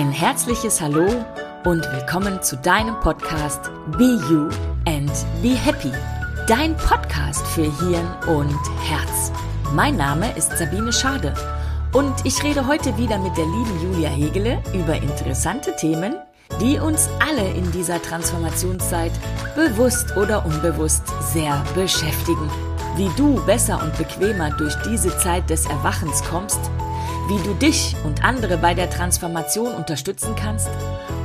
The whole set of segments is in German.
Ein herzliches Hallo und willkommen zu deinem Podcast Be You and Be Happy. Dein Podcast für Hirn und Herz. Mein Name ist Sabine Schade und ich rede heute wieder mit der lieben Julia Hegele über interessante Themen, die uns alle in dieser Transformationszeit bewusst oder unbewusst sehr beschäftigen. Wie du besser und bequemer durch diese Zeit des Erwachens kommst, wie du dich und andere bei der Transformation unterstützen kannst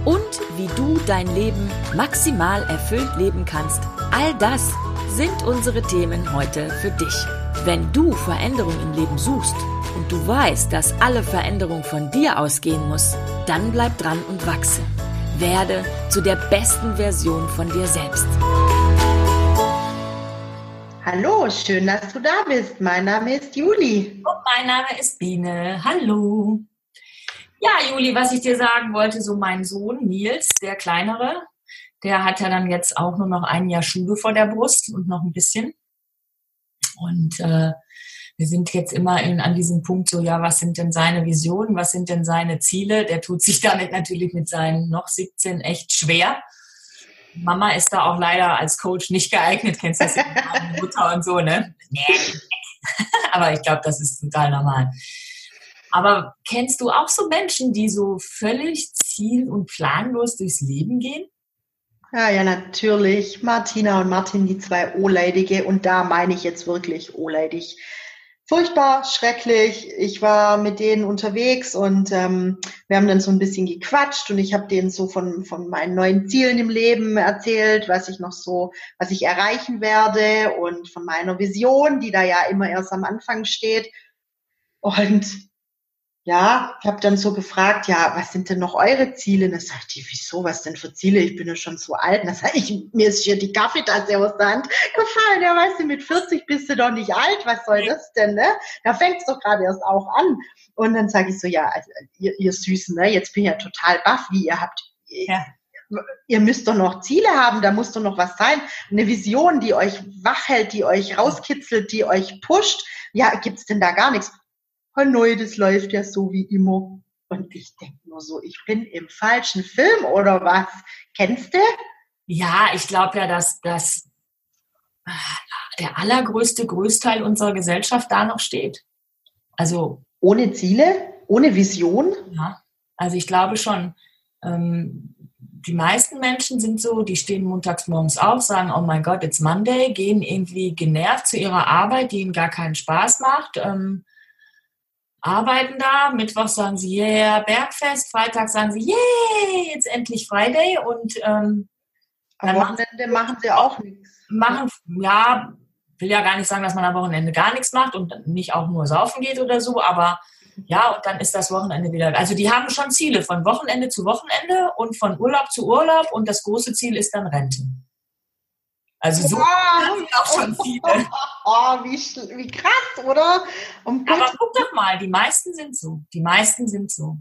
und wie du dein Leben maximal erfüllt leben kannst. All das sind unsere Themen heute für dich. Wenn du Veränderung im Leben suchst und du weißt, dass alle Veränderung von dir ausgehen muss, dann bleib dran und wachse. Werde zu der besten Version von dir selbst. Hallo, schön, dass du da bist. Mein Name ist Juli. Und mein Name ist Biene. Hallo. Ja, Juli, was ich dir sagen wollte, so mein Sohn Nils, der kleinere, der hat ja dann jetzt auch nur noch ein Jahr Schule vor der Brust und noch ein bisschen. Und äh, wir sind jetzt immer in, an diesem Punkt so, ja, was sind denn seine Visionen, was sind denn seine Ziele? Der tut sich damit natürlich mit seinen noch 17 echt schwer. Mama ist da auch leider als Coach nicht geeignet, kennst du das? Mutter und so, ne? Aber ich glaube, das ist total normal. Aber kennst du auch so Menschen, die so völlig ziel- und planlos durchs Leben gehen? Ja, ja, natürlich. Martina und Martin, die zwei Oleidige. Und da meine ich jetzt wirklich oleidig furchtbar, schrecklich. Ich war mit denen unterwegs und ähm, wir haben dann so ein bisschen gequatscht und ich habe denen so von, von meinen neuen Zielen im Leben erzählt, was ich noch so, was ich erreichen werde und von meiner Vision, die da ja immer erst am Anfang steht. Und ja, ich habe dann so gefragt, ja, was sind denn noch eure Ziele? Und dann sagt die, wieso, was denn für Ziele? Ich bin ja schon so alt. Und dann sage ich, mir ist hier die Kaffeetasse aus der Hand gefallen. Ja, weißt du, mit 40 bist du doch nicht alt. Was soll das denn, ne? Da fängt es doch gerade erst auch an. Und dann sage ich so, ja, also, ihr, ihr Süßen, ne? Jetzt bin ich ja total baff, wie ihr habt. Ja. Ihr müsst doch noch Ziele haben, da muss doch noch was sein. Eine Vision, die euch wach hält, die euch rauskitzelt, die euch pusht. Ja, gibt's denn da gar nichts? Hanoi, das läuft ja so wie immer. Und ich denke nur so, ich bin im falschen Film oder was? Kennst du? Ja, ich glaube ja, dass, dass äh, der allergrößte Größteil unserer Gesellschaft da noch steht. Also ohne Ziele, ohne Vision. Ja, also ich glaube schon. Ähm, die meisten Menschen sind so, die stehen montags morgens auf, sagen, oh mein Gott, it's Monday, gehen irgendwie genervt zu ihrer Arbeit, die ihnen gar keinen Spaß macht. Ähm, arbeiten da. Mittwoch sagen sie, yeah, Bergfest. Freitag sagen sie, yeah, jetzt endlich Friday. Und ähm, am Wochenende machen sie auch nichts. Machen, ja, will ja gar nicht sagen, dass man am Wochenende gar nichts macht und nicht auch nur saufen geht oder so, aber ja, und dann ist das Wochenende wieder. Also die haben schon Ziele von Wochenende zu Wochenende und von Urlaub zu Urlaub und das große Ziel ist dann Rente. Also so wow. auch schon viele. Oh, wie, wie krass, oder? Um Aber guck doch mal, die meisten sind so. Die meisten sind so.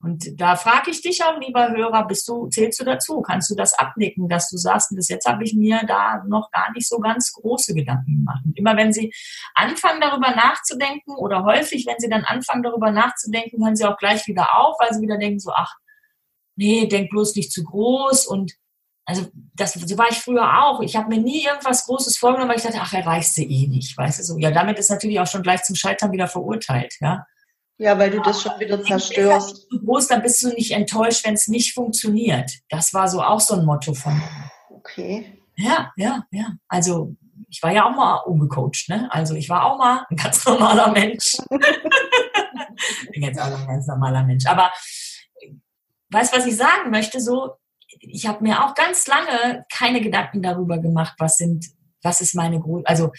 Und da frage ich dich auch, lieber Hörer, bist du, zählst du dazu? Kannst du das abnicken, dass du sagst, bis jetzt habe ich mir da noch gar nicht so ganz große Gedanken gemacht. Und immer wenn sie anfangen, darüber nachzudenken, oder häufig, wenn sie dann anfangen, darüber nachzudenken, hören sie auch gleich wieder auf, weil sie wieder denken, so, ach, nee, denk bloß nicht zu groß und also das, so war ich früher auch. Ich habe mir nie irgendwas Großes vorgenommen, weil ich dachte, ach, erreichst du eh nicht, weißt du so. Ja, damit ist natürlich auch schon gleich zum Scheitern wieder verurteilt, ja. Ja, weil du das schon wieder zerstörst. Halt zu groß, dann bist du nicht enttäuscht, wenn es nicht funktioniert. Das war so auch so ein Motto von mir. Okay. Ja, ja, ja. Also ich war ja auch mal umgecoacht, ne? Also ich war auch mal ein ganz normaler Mensch. bin jetzt auch ein ganz normaler Mensch. Aber weißt du, was ich sagen möchte? So, ich habe mir auch ganz lange keine Gedanken darüber gemacht, was sind, was ist meine Grund, also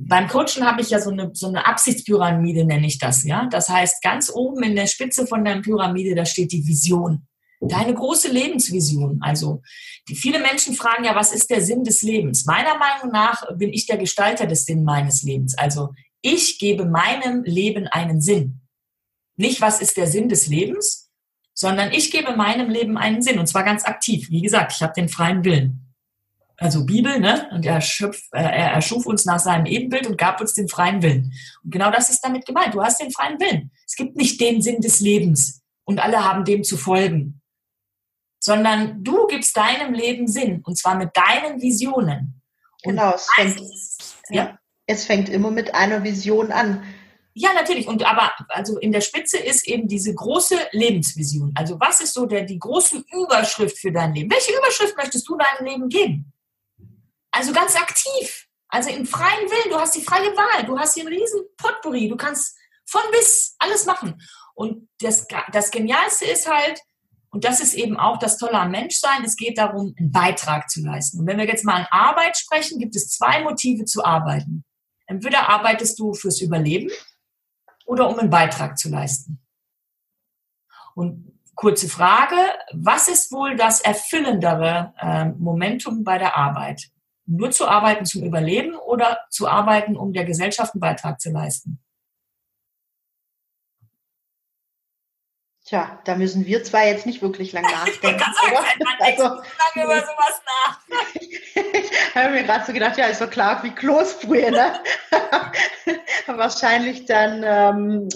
beim Coachen habe ich ja so eine, so eine Absichtspyramide, nenne ich das, ja. Das heißt, ganz oben in der Spitze von der Pyramide, da steht die Vision. Deine große Lebensvision. Also, die, viele Menschen fragen ja, was ist der Sinn des Lebens? Meiner Meinung nach bin ich der Gestalter des Sinn meines Lebens. Also, ich gebe meinem Leben einen Sinn. Nicht, was ist der Sinn des Lebens, sondern ich gebe meinem Leben einen Sinn und zwar ganz aktiv. Wie gesagt, ich habe den freien Willen. Also Bibel, ne? Und er, schöpf, äh, er erschuf uns nach seinem Ebenbild und gab uns den freien Willen. Und genau das ist damit gemeint. Du hast den freien Willen. Es gibt nicht den Sinn des Lebens. und alle haben dem zu folgen. Sondern du gibst deinem Leben Sinn und zwar mit deinen Visionen. Und genau, es fängt, ja. es fängt immer mit einer Vision an. Ja, natürlich. Und aber also in der Spitze ist eben diese große Lebensvision. Also was ist so der, die große Überschrift für dein Leben? Welche Überschrift möchtest du deinem Leben geben? Also ganz aktiv. Also im freien Willen. Du hast die freie Wahl. Du hast hier einen riesen Potpourri. Du kannst von bis alles machen. Und das, das Genialste ist halt, und das ist eben auch das Tolle am Menschsein, es geht darum, einen Beitrag zu leisten. Und wenn wir jetzt mal an Arbeit sprechen, gibt es zwei Motive zu arbeiten. Entweder arbeitest du fürs Überleben oder um einen Beitrag zu leisten. Und kurze Frage, was ist wohl das erfüllendere äh, Momentum bei der Arbeit? Nur zu arbeiten zum Überleben oder zu arbeiten, um der Gesellschaft einen Beitrag zu leisten? Tja, da müssen wir zwar jetzt nicht wirklich lang nachdenken. oder? also, lange über sowas nach. ich habe mir gerade so gedacht, ja, ist doch klar wie Kloßbrühe, ne? Wahrscheinlich dann ähm,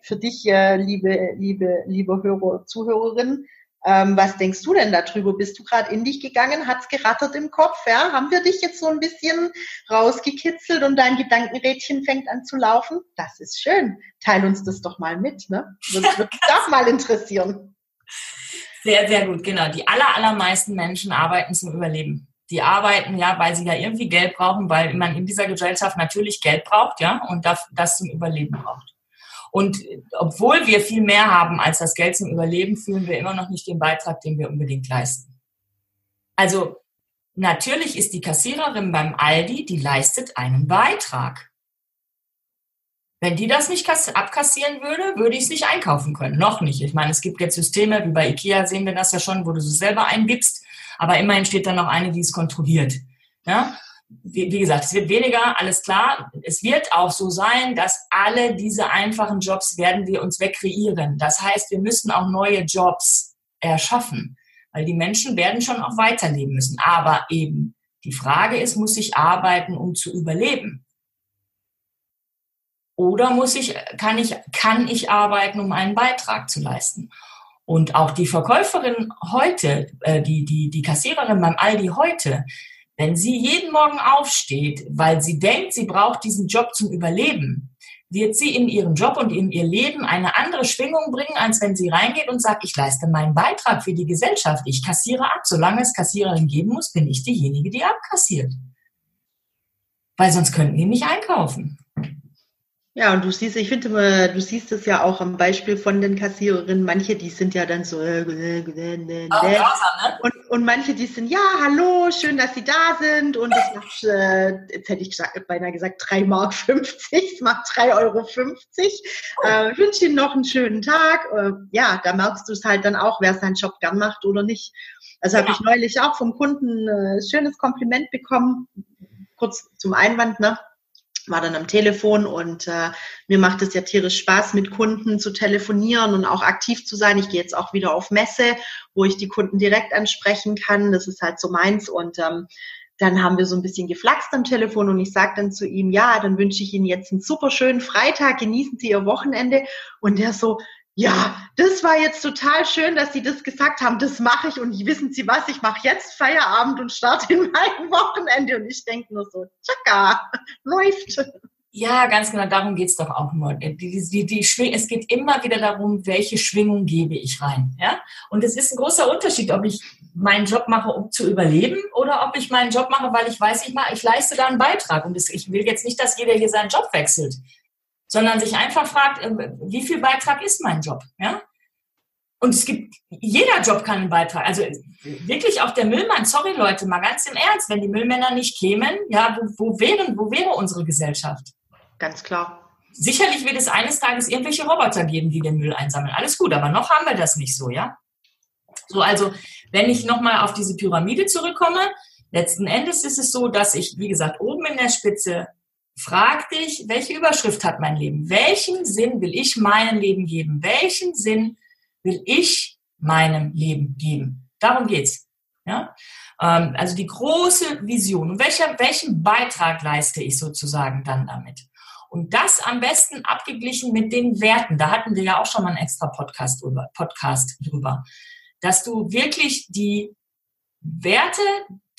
für dich, äh, liebe, liebe, liebe Hörer, Zuhörerin, ähm, was denkst du denn darüber? Bist du gerade in dich gegangen? Hat's gerattert im Kopf? Ja? Haben wir dich jetzt so ein bisschen rausgekitzelt und dein Gedankenrädchen fängt an zu laufen? Das ist schön. Teil uns das doch mal mit. Ne? Würde mich doch mal interessieren. Sehr, sehr gut, genau. Die aller, allermeisten Menschen arbeiten zum Überleben. Die arbeiten ja, weil sie ja irgendwie Geld brauchen, weil man in dieser Gesellschaft natürlich Geld braucht, ja, und das, das zum Überleben braucht. Und obwohl wir viel mehr haben als das Geld zum Überleben, fühlen wir immer noch nicht den Beitrag, den wir unbedingt leisten. Also natürlich ist die Kassiererin beim Aldi, die leistet einen Beitrag. Wenn die das nicht abkassieren würde, würde ich es nicht einkaufen können. Noch nicht. Ich meine, es gibt jetzt Systeme, wie bei IKEA sehen wir das ja schon, wo du es selber eingibst, aber immerhin steht da noch eine, die es kontrolliert. Ja? Wie, wie gesagt, es wird weniger, alles klar. Es wird auch so sein, dass alle diese einfachen Jobs werden wir uns wegkreieren. Das heißt, wir müssen auch neue Jobs erschaffen, weil die Menschen werden schon auch weiterleben müssen. Aber eben die Frage ist, muss ich arbeiten, um zu überleben? Oder muss ich, kann ich, kann ich arbeiten, um einen Beitrag zu leisten? Und auch die Verkäuferin heute, äh, die, die, die Kassiererin beim Aldi heute, wenn sie jeden Morgen aufsteht, weil sie denkt, sie braucht diesen Job zum Überleben, wird sie in ihrem Job und in ihr Leben eine andere Schwingung bringen, als wenn sie reingeht und sagt, ich leiste meinen Beitrag für die Gesellschaft, ich kassiere ab. Solange es Kassiererin geben muss, bin ich diejenige, die abkassiert. Weil sonst könnten die nicht einkaufen. Ja, und du siehst, ich finde immer, du siehst es ja auch am Beispiel von den Kassiererinnen. Manche, die sind ja dann so, äh, äh, äh, oh, ne? und, und manche, die sind, ja, hallo, schön, dass Sie da sind. Und das macht, äh, jetzt hätte ich gesagt, beinahe gesagt, 3 Mark 50, es macht 3,50 Euro. Oh. Äh, ich wünsche Ihnen noch einen schönen Tag. Äh, ja, da merkst du es halt dann auch, wer seinen Job gern macht oder nicht. Also habe ich neulich auch vom Kunden ein schönes Kompliment bekommen, kurz zum Einwand, ne? War dann am Telefon und äh, mir macht es ja tierisch Spaß, mit Kunden zu telefonieren und auch aktiv zu sein. Ich gehe jetzt auch wieder auf Messe, wo ich die Kunden direkt ansprechen kann. Das ist halt so meins und ähm, dann haben wir so ein bisschen geflaxt am Telefon und ich sage dann zu ihm, ja, dann wünsche ich Ihnen jetzt einen super schönen Freitag, genießen Sie Ihr Wochenende. Und der so, ja, das war jetzt total schön, dass Sie das gesagt haben. Das mache ich und wissen Sie was? Ich mache jetzt Feierabend und starte in mein Wochenende und ich denke nur so, tschakka, läuft. Ja, ganz genau, darum geht's doch auch nur. Die, die, die, es geht immer wieder darum, welche Schwingung gebe ich rein. Ja? Und es ist ein großer Unterschied, ob ich meinen Job mache, um zu überleben, oder ob ich meinen Job mache, weil ich weiß, ich, mache, ich leiste da einen Beitrag. Und ich will jetzt nicht, dass jeder hier seinen Job wechselt sondern sich einfach fragt, äh, wie viel Beitrag ist mein Job? Ja? Und es gibt, jeder Job kann einen Beitrag. Also wirklich auch der Müllmann, sorry Leute, mal ganz im Ernst, wenn die Müllmänner nicht kämen, ja, wo, wo, wären, wo wäre unsere Gesellschaft? Ganz klar. Sicherlich wird es eines Tages irgendwelche Roboter geben, die den Müll einsammeln. Alles gut, aber noch haben wir das nicht so, ja? So, also, wenn ich nochmal auf diese Pyramide zurückkomme, letzten Endes ist es so, dass ich, wie gesagt, oben in der Spitze Frag dich, welche Überschrift hat mein Leben? Welchen Sinn will ich meinem Leben geben? Welchen Sinn will ich meinem Leben geben? Darum geht's. Ja? Ähm, also die große Vision. Und welcher, welchen Beitrag leiste ich sozusagen dann damit? Und das am besten abgeglichen mit den Werten. Da hatten wir ja auch schon mal einen extra Podcast drüber, Podcast drüber. Dass du wirklich die Werte,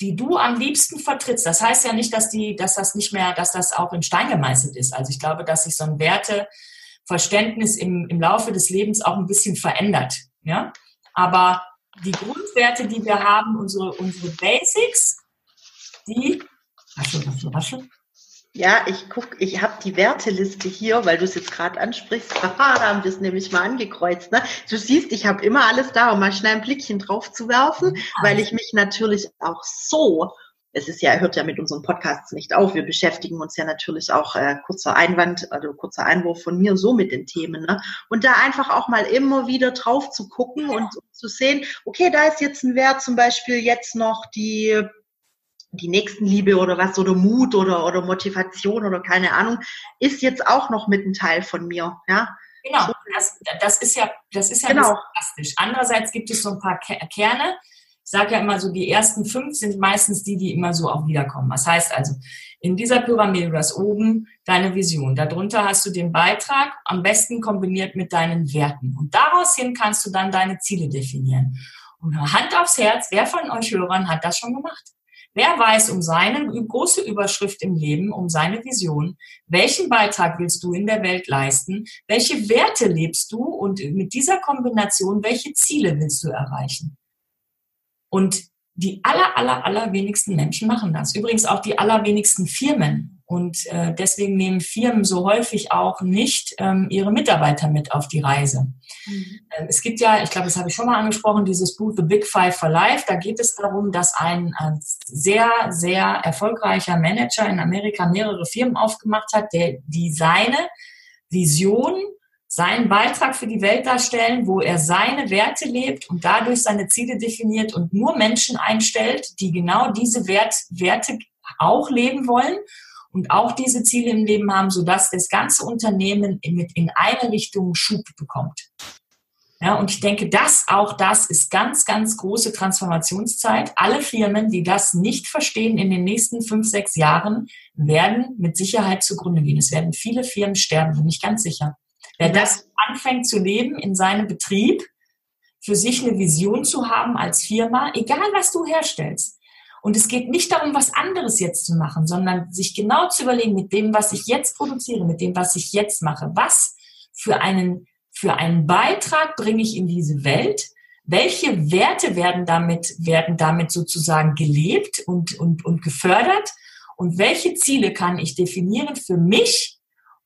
die du am liebsten vertrittst, das heißt ja nicht, dass die, dass das nicht mehr, dass das auch in Stein gemeißelt ist. Also ich glaube, dass sich so ein Werteverständnis im, im Laufe des Lebens auch ein bisschen verändert. Ja? Aber die Grundwerte, die wir haben, unsere, unsere Basics, die, Rasche, rasche, rasche, ja, ich guck, ich habe die Werteliste hier, weil du es jetzt gerade ansprichst. Haha, da haben wir es nämlich mal angekreuzt. Ne? Du siehst, ich habe immer alles da, um mal schnell ein Blickchen drauf zu werfen, weil ich mich natürlich auch so, es ist ja, hört ja mit unseren Podcasts nicht auf. Wir beschäftigen uns ja natürlich auch äh, kurzer Einwand, also kurzer Einwurf von mir so mit den Themen. Ne? Und da einfach auch mal immer wieder drauf zu gucken und zu sehen, okay, da ist jetzt ein Wert, zum Beispiel jetzt noch die die Nächstenliebe oder was oder Mut oder, oder Motivation oder keine Ahnung, ist jetzt auch noch mit ein Teil von mir. Ja? Genau, das, das ist ja, das ist ja genau. fantastisch. Andererseits gibt es so ein paar Kerne. Ich sage ja immer so, die ersten fünf sind meistens die, die immer so auch wiederkommen. Was heißt also, in dieser Pyramide, du hast oben deine Vision, darunter hast du den Beitrag, am besten kombiniert mit deinen Werten. Und daraus hin kannst du dann deine Ziele definieren. Und Hand aufs Herz, wer von euch Hörern hat das schon gemacht? Wer weiß um seine große Überschrift im Leben, um seine Vision? Welchen Beitrag willst du in der Welt leisten? Welche Werte lebst du? Und mit dieser Kombination, welche Ziele willst du erreichen? Und die aller, aller, allerwenigsten Menschen machen das. Übrigens auch die allerwenigsten Firmen. Und äh, deswegen nehmen Firmen so häufig auch nicht ähm, ihre Mitarbeiter mit auf die Reise. Mhm. Ähm, es gibt ja, ich glaube, das habe ich schon mal angesprochen, dieses Buch The Big Five for Life. Da geht es darum, dass ein, ein sehr, sehr erfolgreicher Manager in Amerika mehrere Firmen aufgemacht hat, der die seine Vision seinen Beitrag für die Welt darstellen, wo er seine Werte lebt und dadurch seine Ziele definiert und nur Menschen einstellt, die genau diese Wert, Werte auch leben wollen und auch diese Ziele im Leben haben, sodass das ganze Unternehmen mit in eine Richtung Schub bekommt. Ja, und ich denke, das auch das ist ganz, ganz große Transformationszeit. Alle Firmen, die das nicht verstehen in den nächsten fünf, sechs Jahren, werden mit Sicherheit zugrunde gehen. Es werden viele Firmen sterben, bin ich ganz sicher. Wer das anfängt zu leben in seinem Betrieb, für sich eine Vision zu haben als Firma, egal was du herstellst, und es geht nicht darum, was anderes jetzt zu machen, sondern sich genau zu überlegen, mit dem, was ich jetzt produziere, mit dem, was ich jetzt mache, was für einen, für einen Beitrag bringe ich in diese Welt, welche Werte werden damit, werden damit sozusagen gelebt und, und, und gefördert? Und welche Ziele kann ich definieren für mich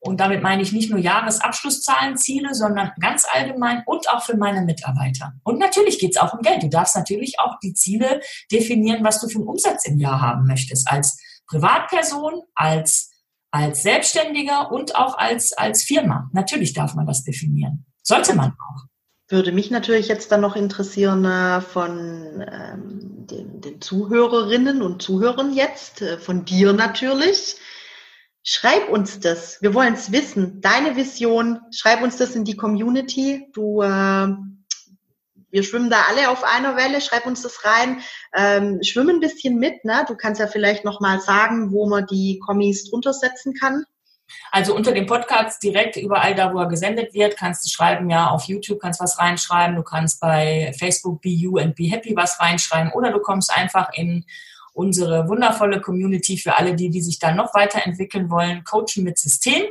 und damit meine ich nicht nur Jahresabschlusszahlenziele, sondern ganz allgemein und auch für meine Mitarbeiter. Und natürlich geht es auch um Geld. Du darfst natürlich auch die Ziele definieren, was du für einen Umsatz im Jahr haben möchtest. Als Privatperson, als, als Selbstständiger und auch als, als Firma. Natürlich darf man das definieren. Sollte man auch. Würde mich natürlich jetzt dann noch interessieren äh, von ähm, den, den Zuhörerinnen und Zuhörern jetzt, äh, von dir natürlich. Schreib uns das. Wir wollen es wissen. Deine Vision. Schreib uns das in die Community. Du, äh, wir schwimmen da alle auf einer Welle. Schreib uns das rein. Ähm, schwimm ein bisschen mit. Ne? Du kannst ja vielleicht noch mal sagen, wo man die Kommis drunter setzen kann. Also unter dem Podcast direkt überall da, wo er gesendet wird, kannst du schreiben, ja, auf YouTube kannst was reinschreiben, du kannst bei Facebook Be You and Be Happy was reinschreiben oder du kommst einfach in unsere wundervolle Community für alle die, die sich da noch weiterentwickeln wollen, Coaching mit System.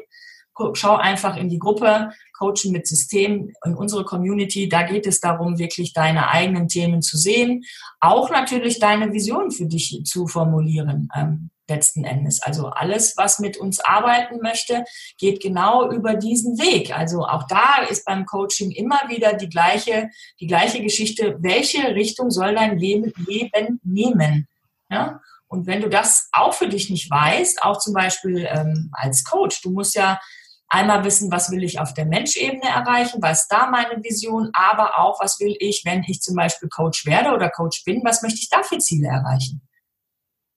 Schau einfach in die Gruppe Coaching mit System in unsere Community. Da geht es darum, wirklich deine eigenen Themen zu sehen, auch natürlich deine Vision für dich zu formulieren. Ähm, letzten Endes. Also alles, was mit uns arbeiten möchte, geht genau über diesen Weg. Also auch da ist beim Coaching immer wieder die gleiche, die gleiche Geschichte. Welche Richtung soll dein Leben nehmen? Ja? Und wenn du das auch für dich nicht weißt, auch zum Beispiel ähm, als Coach, du musst ja einmal wissen, was will ich auf der Menschebene erreichen, was ist da meine Vision, aber auch, was will ich, wenn ich zum Beispiel Coach werde oder Coach bin, was möchte ich da für Ziele erreichen?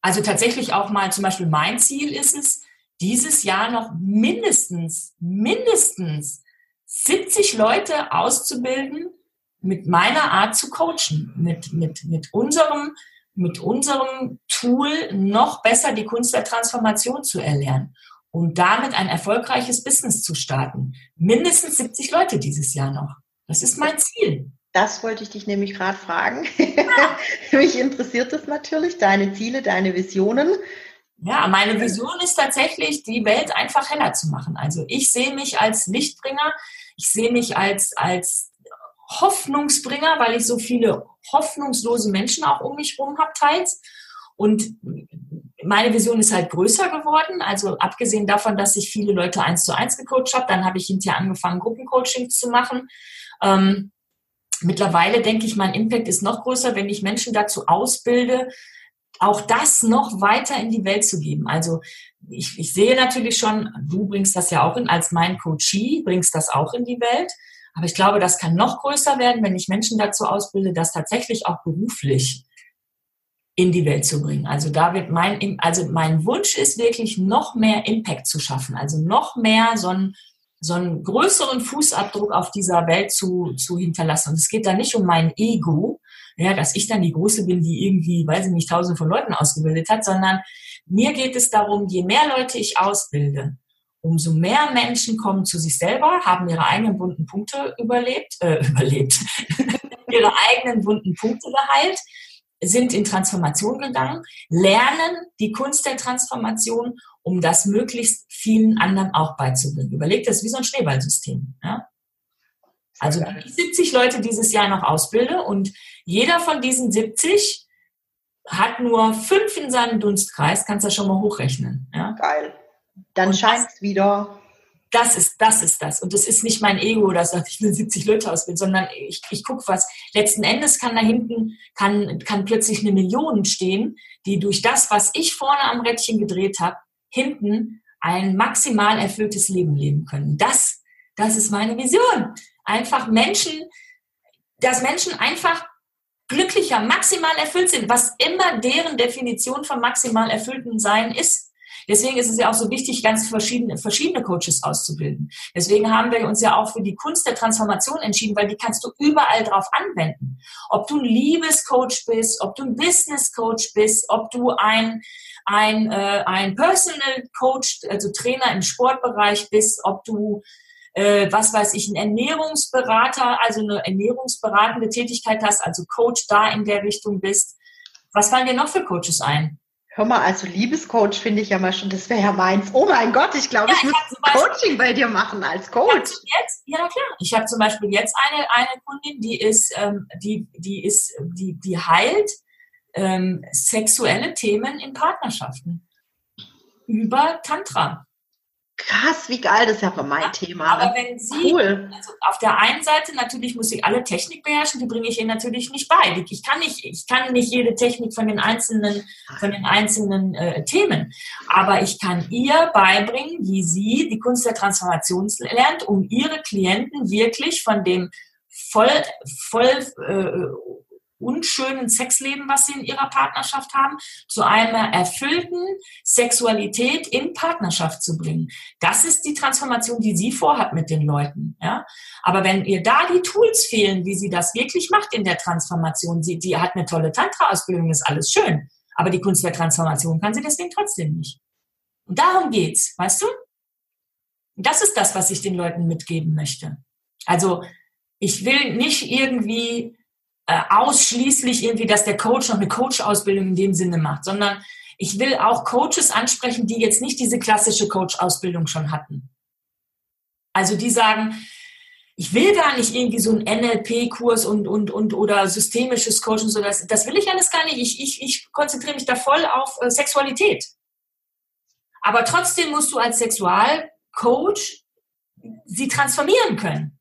Also tatsächlich auch mal zum Beispiel mein Ziel ist es, dieses Jahr noch mindestens, mindestens 70 Leute auszubilden, mit meiner Art zu coachen, mit, mit, mit unserem mit unserem Tool noch besser die Kunst der Transformation zu erlernen. und damit ein erfolgreiches Business zu starten. Mindestens 70 Leute dieses Jahr noch. Das ist mein Ziel. Das wollte ich dich nämlich gerade fragen. Mich interessiert das natürlich, deine Ziele, deine Visionen. Ja, meine Vision ist tatsächlich, die Welt einfach heller zu machen. Also ich sehe mich als Lichtbringer, ich sehe mich als, als Hoffnungsbringer, weil ich so viele hoffnungslose Menschen auch um mich herum habe teils. Und meine Vision ist halt größer geworden. Also abgesehen davon, dass ich viele Leute eins zu eins gecoacht habe, dann habe ich hinterher angefangen, Gruppencoachings zu machen. Ähm, mittlerweile denke ich, mein Impact ist noch größer, wenn ich Menschen dazu ausbilde, auch das noch weiter in die Welt zu geben. Also ich, ich sehe natürlich schon, du bringst das ja auch in, als mein Coachie, bringst das auch in die Welt. Aber ich glaube, das kann noch größer werden, wenn ich Menschen dazu ausbilde, das tatsächlich auch beruflich in die Welt zu bringen. Also da wird mein, also mein Wunsch ist wirklich noch mehr Impact zu schaffen. Also noch mehr so einen, so einen größeren Fußabdruck auf dieser Welt zu, zu hinterlassen. Und es geht da nicht um mein Ego, ja, dass ich dann die Große bin, die irgendwie, weiß ich nicht, tausende von Leuten ausgebildet hat, sondern mir geht es darum, je mehr Leute ich ausbilde, umso mehr Menschen kommen zu sich selber, haben ihre eigenen bunten Punkte überlebt, äh, überlebt, ihre eigenen bunten Punkte geheilt, sind in Transformation gegangen, lernen die Kunst der Transformation, um das möglichst vielen anderen auch beizubringen. Überlegt das wie so ein Schneeballsystem. Ja? Also wenn ich 70 Leute dieses Jahr noch ausbilde und jeder von diesen 70 hat nur fünf in seinem Dunstkreis, kannst du ja schon mal hochrechnen. Ja? Geil. Dann scheint es wieder. Das ist, das ist das. Und das ist nicht mein Ego, das sagt, ich will 70 Leute ausbilden, sondern ich, ich gucke was. Letzten Endes kann da hinten, kann, kann plötzlich eine Million stehen, die durch das, was ich vorne am Rädchen gedreht habe, hinten ein maximal erfülltes Leben leben können. Das, das ist meine Vision. Einfach Menschen, dass Menschen einfach glücklicher, maximal erfüllt sind, was immer deren Definition von maximal erfüllten Sein ist. Deswegen ist es ja auch so wichtig, ganz verschiedene, verschiedene Coaches auszubilden. Deswegen haben wir uns ja auch für die Kunst der Transformation entschieden, weil die kannst du überall drauf anwenden. Ob du ein Liebescoach bist, ob du ein Business Coach bist, ob du ein, ein, äh, ein Personal Coach, also Trainer im Sportbereich bist, ob du äh, was weiß ich, ein Ernährungsberater, also eine ernährungsberatende Tätigkeit hast, also Coach da in der Richtung bist. Was fallen dir noch für Coaches ein? Hör mal, also Liebescoach finde ich ja mal schon, das wäre ja meins. Oh mein Gott, ich glaube, ja, ich, ich muss ein Coaching bei dir machen als Coach. Jetzt, ja klar. Ich habe zum Beispiel jetzt eine, eine Kundin, die ist, ähm, die, die ist, die, die heilt ähm, sexuelle Themen in Partnerschaften über Tantra. Krass, wie geil, das ist ja mein ja, Thema. Aber wenn Sie, cool. also auf der einen Seite natürlich muss ich alle Technik beherrschen, die bringe ich Ihnen natürlich nicht bei. Ich kann nicht, ich kann nicht jede Technik von den einzelnen, von den einzelnen äh, Themen. Aber ich kann ihr beibringen, wie sie die Kunst der Transformation lernt, um ihre Klienten wirklich von dem voll, voll äh, unschönen Sexleben, was sie in ihrer Partnerschaft haben, zu einer erfüllten Sexualität in Partnerschaft zu bringen. Das ist die Transformation, die sie vorhat mit den Leuten. Ja? Aber wenn ihr da die Tools fehlen, wie sie das wirklich macht in der Transformation, sie, die hat eine tolle Tantra-Ausbildung, ist alles schön. Aber die Kunst der Transformation kann sie deswegen trotzdem nicht. Und darum geht's, weißt du? Das ist das, was ich den Leuten mitgeben möchte. Also, ich will nicht irgendwie äh, ausschließlich irgendwie, dass der Coach noch eine Coach-Ausbildung in dem Sinne macht, sondern ich will auch Coaches ansprechen, die jetzt nicht diese klassische Coach-Ausbildung schon hatten. Also die sagen, ich will gar nicht irgendwie so einen NLP-Kurs und, und, und oder systemisches Coaching, so das, das will ich alles gar nicht. Ich, ich, ich konzentriere mich da voll auf äh, Sexualität. Aber trotzdem musst du als Sexualcoach sie transformieren können.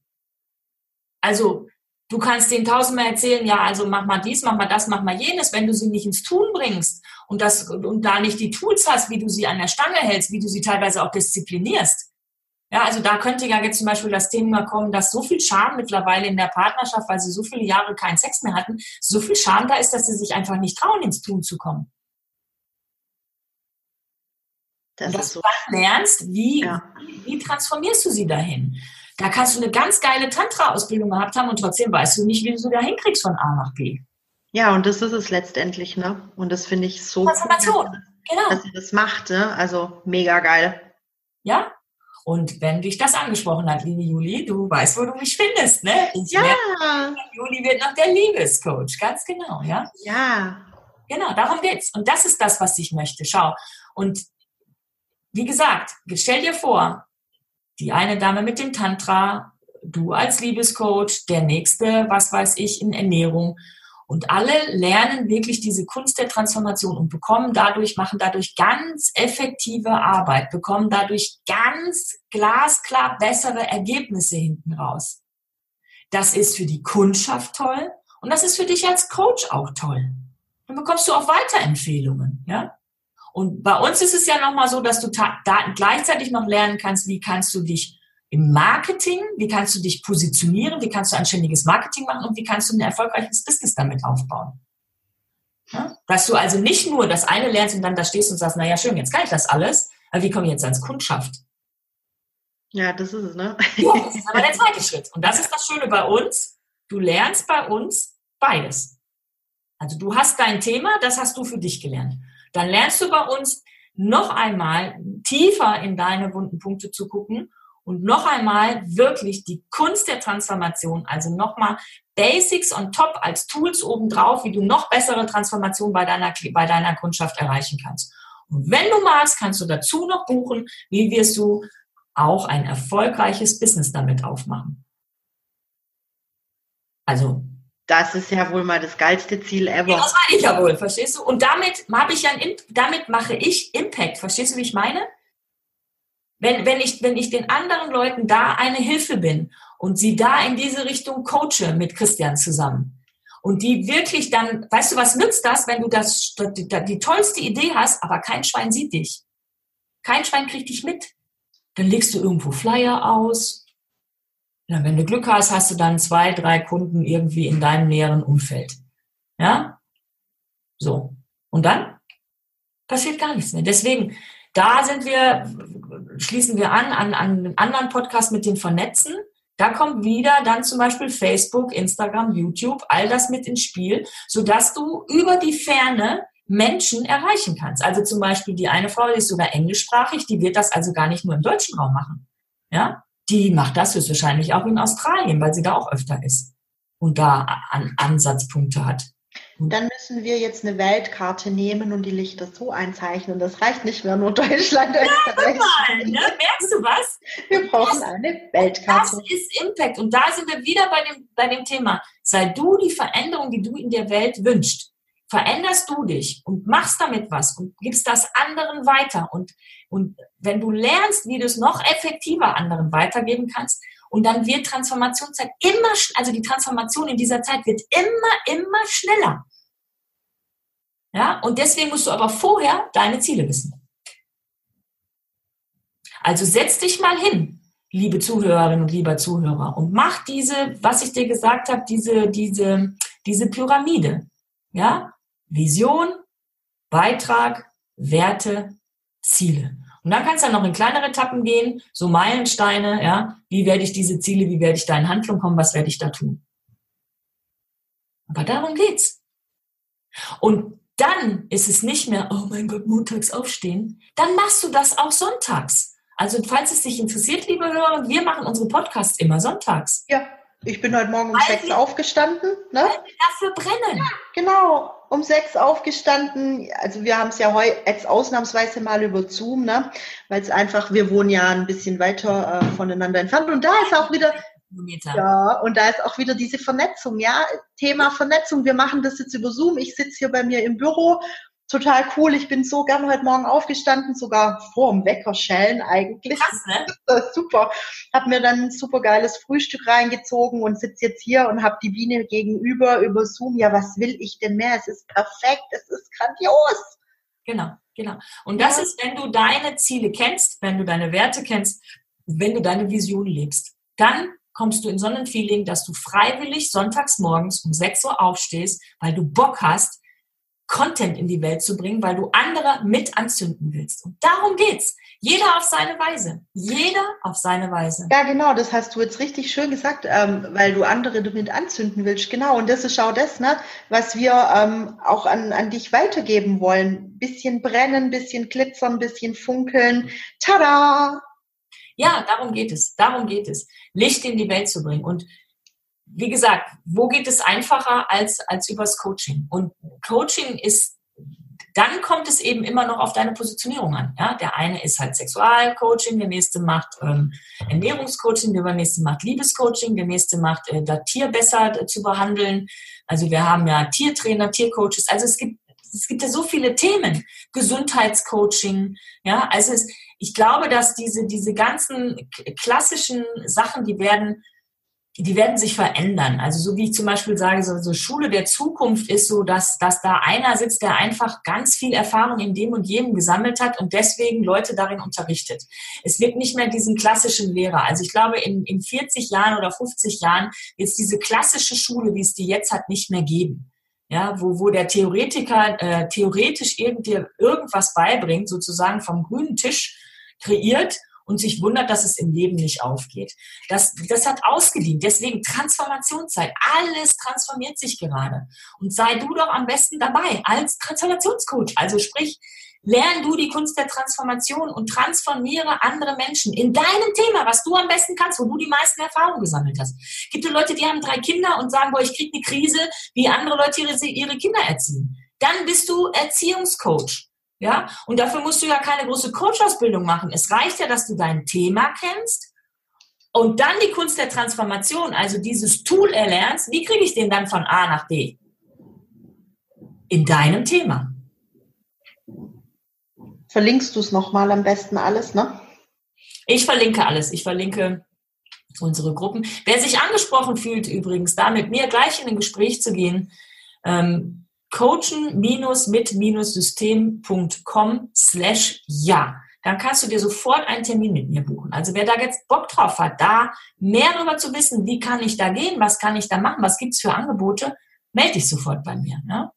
Also Du kannst denen tausendmal erzählen, ja, also mach mal dies, mach mal das, mach mal jenes. Wenn du sie nicht ins Tun bringst und, das, und da nicht die Tools hast, wie du sie an der Stange hältst, wie du sie teilweise auch disziplinierst. Ja, also da könnte ja jetzt zum Beispiel das Thema kommen, dass so viel Scham mittlerweile in der Partnerschaft, weil sie so viele Jahre keinen Sex mehr hatten, so viel Scham da ist, dass sie sich einfach nicht trauen, ins Tun zu kommen. Das und dass so. du dann lernst, wie, ja. wie transformierst du sie dahin? Da kannst du eine ganz geile Tantra-Ausbildung gehabt haben und trotzdem weißt du nicht, wie du da hinkriegst von A nach B. Ja, und das ist es letztendlich, ne? Und das finde ich so Transformation, cool, genau. dass sie das macht, ne? Also mega geil. Ja? Und wenn dich das angesprochen hat, liebe Juli, du weißt, wo du mich findest, ne? Ich ja. Merke, Juli wird noch der Liebescoach, ganz genau, ja? Ja. Genau, darum geht's. Und das ist das, was ich möchte. Schau. Und wie gesagt, stell dir vor, die eine Dame mit dem Tantra, du als Liebescoach, der nächste, was weiß ich, in Ernährung. Und alle lernen wirklich diese Kunst der Transformation und bekommen dadurch, machen dadurch ganz effektive Arbeit, bekommen dadurch ganz glasklar bessere Ergebnisse hinten raus. Das ist für die Kundschaft toll und das ist für dich als Coach auch toll. Dann bekommst du auch Weiterempfehlungen, ja? Und bei uns ist es ja nochmal so, dass du da gleichzeitig noch lernen kannst, wie kannst du dich im Marketing, wie kannst du dich positionieren, wie kannst du ein ständiges Marketing machen und wie kannst du ein erfolgreiches Business damit aufbauen. Ja? Dass du also nicht nur das eine lernst und dann da stehst und sagst, naja, schön, jetzt kann ich das alles, aber wie komme ich jetzt als Kundschaft? Ja, das ist es, ne? Ja, das ist aber der zweite Schritt. Und das ist das Schöne bei uns. Du lernst bei uns beides. Also du hast dein Thema, das hast du für dich gelernt. Dann lernst du bei uns noch einmal tiefer in deine wunden Punkte zu gucken und noch einmal wirklich die Kunst der Transformation, also nochmal Basics on top als Tools obendrauf, wie du noch bessere Transformation bei deiner, bei deiner Kundschaft erreichen kannst. Und wenn du magst, kannst du dazu noch buchen, wie wirst du auch ein erfolgreiches Business damit aufmachen. Also das ist ja wohl mal das geilste Ziel ever. Ja, das meine ich ja wohl, verstehst du? Und damit habe ich ja damit mache ich Impact. Verstehst du, wie ich meine? Wenn, wenn, ich, wenn ich den anderen Leuten da eine Hilfe bin und sie da in diese Richtung coache mit Christian zusammen und die wirklich dann, weißt du, was nützt das, wenn du das, die, die tollste Idee hast, aber kein Schwein sieht dich. Kein Schwein kriegt dich mit. Dann legst du irgendwo Flyer aus. Ja, wenn du Glück hast, hast du dann zwei, drei Kunden irgendwie in deinem näheren Umfeld. Ja? So. Und dann passiert gar nichts mehr. Deswegen, da sind wir, schließen wir an, an, an einen anderen Podcast mit dem Vernetzen. Da kommt wieder dann zum Beispiel Facebook, Instagram, YouTube, all das mit ins Spiel, sodass du über die Ferne Menschen erreichen kannst. Also zum Beispiel die eine Frau, die ist sogar englischsprachig, die wird das also gar nicht nur im deutschen Raum machen. Ja, die macht das höchstwahrscheinlich auch in Australien, weil sie da auch öfter ist und da an Ansatzpunkte hat. Dann müssen wir jetzt eine Weltkarte nehmen und die Lichter so einzeichnen. Das reicht nicht mehr nur Deutschland, Österreich. Ja, mal, ne? Merkst du was? Wir brauchen das, eine Weltkarte. Das ist Impact. Und da sind wir wieder bei dem, bei dem Thema. Sei du die Veränderung, die du in der Welt wünschst. Veränderst du dich und machst damit was und gibst das anderen weiter. Und, und wenn du lernst, wie du es noch effektiver anderen weitergeben kannst, und dann wird Transformationszeit immer, also die Transformation in dieser Zeit wird immer, immer schneller. Ja, und deswegen musst du aber vorher deine Ziele wissen. Also setz dich mal hin, liebe Zuhörerinnen und lieber Zuhörer, und mach diese, was ich dir gesagt habe, diese, diese, diese Pyramide. Ja, Vision, Beitrag, Werte, Ziele. Und dann kannst du dann noch in kleinere Etappen gehen, so Meilensteine, ja. Wie werde ich diese Ziele, wie werde ich da in Handlung kommen, was werde ich da tun? Aber darum geht's. Und dann ist es nicht mehr, oh mein Gott, montags aufstehen. Dann machst du das auch sonntags. Also, falls es dich interessiert, liebe Hörer, wir machen unsere Podcasts immer sonntags. Ja, ich bin heute Morgen um sechs aufgestanden. Ne? Weil wir dafür brennen. Ja, genau um sechs aufgestanden. Also wir haben es ja heute jetzt ausnahmsweise mal über Zoom, ne? weil es einfach, wir wohnen ja ein bisschen weiter äh, voneinander entfernt. Und da ist auch wieder, ja, und da ist auch wieder diese Vernetzung, ja, Thema Vernetzung. Wir machen das jetzt über Zoom. Ich sitze hier bei mir im Büro total cool. Ich bin so gern heute Morgen aufgestanden, sogar vor dem Weckerschellen eigentlich. Krass, ne? Das ist super. Hab mir dann ein super geiles Frühstück reingezogen und sitze jetzt hier und habe die Biene gegenüber über Zoom. Ja, was will ich denn mehr? Es ist perfekt, es ist grandios. Genau, genau. Und das ja. ist, wenn du deine Ziele kennst, wenn du deine Werte kennst, wenn du deine Vision lebst, dann kommst du in so ein Feeling, dass du freiwillig sonntags morgens um 6 Uhr aufstehst, weil du Bock hast, Content in die Welt zu bringen, weil du andere mit anzünden willst. Und darum geht's. Jeder auf seine Weise. Jeder auf seine Weise. Ja, genau, das hast du jetzt richtig schön gesagt, ähm, weil du andere damit anzünden willst. Genau, und das ist auch das, ne, was wir ähm, auch an, an dich weitergeben wollen. Bisschen brennen, bisschen glitzern, bisschen funkeln. Tada! Ja, darum geht es. Darum geht es. Licht in die Welt zu bringen. Und wie gesagt, wo geht es einfacher als, als übers Coaching? Und Coaching ist, dann kommt es eben immer noch auf deine Positionierung an. Ja? Der eine ist halt Sexualcoaching, der nächste macht ähm, Ernährungscoaching, der nächste macht Liebescoaching, der nächste macht äh, das Tier besser äh, zu behandeln. Also wir haben ja Tiertrainer, Tiercoaches. Also es gibt es gibt ja so viele Themen, Gesundheitscoaching, ja, also es, ich glaube, dass diese, diese ganzen klassischen Sachen, die werden die werden sich verändern. Also so wie ich zum Beispiel sage, so, so Schule der Zukunft ist so, dass, dass da einer sitzt, der einfach ganz viel Erfahrung in dem und jedem gesammelt hat und deswegen Leute darin unterrichtet. Es wird nicht mehr diesen klassischen Lehrer. Also ich glaube, in, in 40 Jahren oder 50 Jahren wird es diese klassische Schule, wie es die jetzt hat, nicht mehr geben. Ja, wo, wo der Theoretiker äh, theoretisch irgendwie irgendwas beibringt, sozusagen vom grünen Tisch kreiert und sich wundert, dass es im Leben nicht aufgeht. Das, das hat ausgedient. Deswegen Transformationszeit. Alles transformiert sich gerade. Und sei du doch am besten dabei als Transformationscoach. Also sprich, lern du die Kunst der Transformation und transformiere andere Menschen in deinem Thema, was du am besten kannst, wo du die meisten Erfahrungen gesammelt hast. Gibt es Leute, die haben drei Kinder und sagen, boah, ich kriege eine Krise, wie andere Leute ihre, ihre Kinder erziehen. Dann bist du Erziehungscoach. Ja, und dafür musst du ja keine große Coach-Ausbildung machen. Es reicht ja, dass du dein Thema kennst und dann die Kunst der Transformation, also dieses Tool erlernst. Wie kriege ich den dann von A nach B? In deinem Thema. Verlinkst du es nochmal am besten alles, ne? Ich verlinke alles. Ich verlinke unsere Gruppen. Wer sich angesprochen fühlt, übrigens, da mit mir gleich in ein Gespräch zu gehen, ähm, coachen-mit-system.com slash ja. Dann kannst du dir sofort einen Termin mit mir buchen. Also wer da jetzt Bock drauf hat, da mehr darüber zu wissen, wie kann ich da gehen, was kann ich da machen, was gibt's für Angebote, melde dich sofort bei mir. Ne?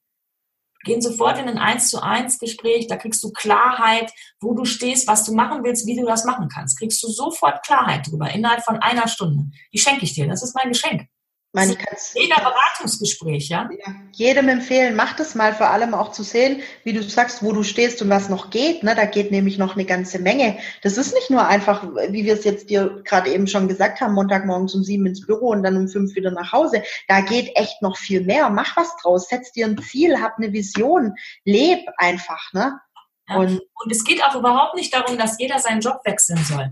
Gehen sofort in ein 1 zu 1 Gespräch, da kriegst du Klarheit, wo du stehst, was du machen willst, wie du das machen kannst. Kriegst du sofort Klarheit drüber, innerhalb von einer Stunde. Die schenke ich dir, das ist mein Geschenk meine, ich kann's, mega Beratungsgespräch, ja? ja? Jedem empfehlen, mach das mal, vor allem auch zu sehen, wie du sagst, wo du stehst und was noch geht. Ne? Da geht nämlich noch eine ganze Menge. Das ist nicht nur einfach, wie wir es jetzt dir gerade eben schon gesagt haben, Montagmorgens um sieben ins Büro und dann um fünf wieder nach Hause. Da geht echt noch viel mehr. Mach was draus, setz dir ein Ziel, hab eine Vision, leb einfach. Ne? Ja. Und, und es geht auch überhaupt nicht darum, dass jeder seinen Job wechseln soll.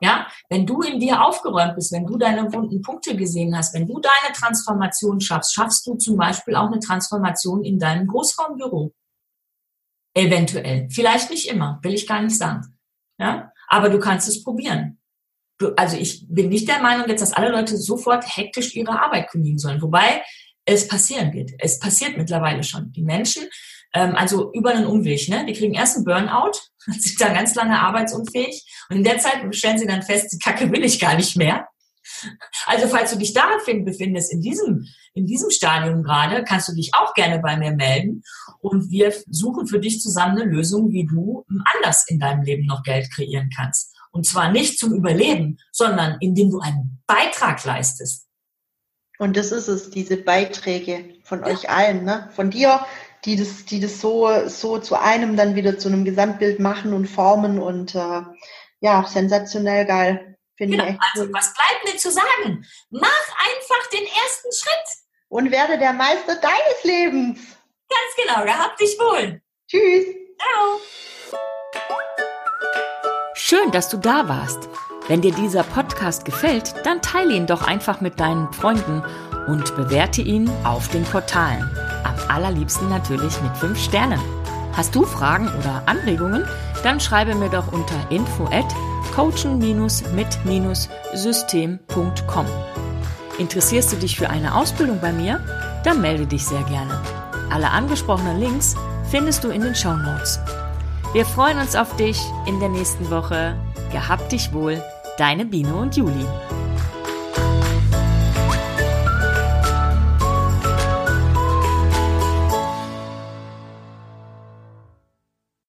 Ja, wenn du in dir aufgeräumt bist, wenn du deine wunden Punkte gesehen hast, wenn du deine Transformation schaffst, schaffst du zum Beispiel auch eine Transformation in deinem Großraumbüro. Eventuell. Vielleicht nicht immer, will ich gar nicht sagen. Ja, aber du kannst es probieren. Du, also ich bin nicht der Meinung jetzt, dass alle Leute sofort hektisch ihre Arbeit kündigen sollen. Wobei es passieren wird. Es passiert mittlerweile schon. Die Menschen ähm, also über einen Umweg. Ne? Die kriegen erst einen Burnout, sind dann ganz lange arbeitsunfähig und in der Zeit stellen sie dann fest, die Kacke will ich gar nicht mehr. Also falls du dich da befindest, in diesem, in diesem Stadium gerade, kannst du dich auch gerne bei mir melden und wir suchen für dich zusammen eine Lösung, wie du anders in deinem Leben noch Geld kreieren kannst. Und zwar nicht zum Überleben, sondern indem du einen Beitrag leistest. Und das ist es, diese Beiträge von ja. euch allen, ne? Von dir, die das, die das so, so zu einem dann wieder zu einem Gesamtbild machen und formen und äh, ja, sensationell geil. Finde genau, ich echt also, was bleibt mir zu sagen? Mach einfach den ersten Schritt. Und werde der Meister deines Lebens. Ganz genau, gehabt dich wohl. Tschüss. Ciao. Schön, dass du da warst. Wenn dir dieser Podcast gefällt, dann teile ihn doch einfach mit deinen Freunden und bewerte ihn auf den Portalen. Allerliebsten natürlich mit 5 Sternen. Hast du Fragen oder Anregungen? Dann schreibe mir doch unter info at coachen-mit-system.com. Interessierst du dich für eine Ausbildung bei mir? Dann melde dich sehr gerne. Alle angesprochenen Links findest du in den Show Notes. Wir freuen uns auf dich in der nächsten Woche. Gehabt dich wohl, deine Biene und Juli.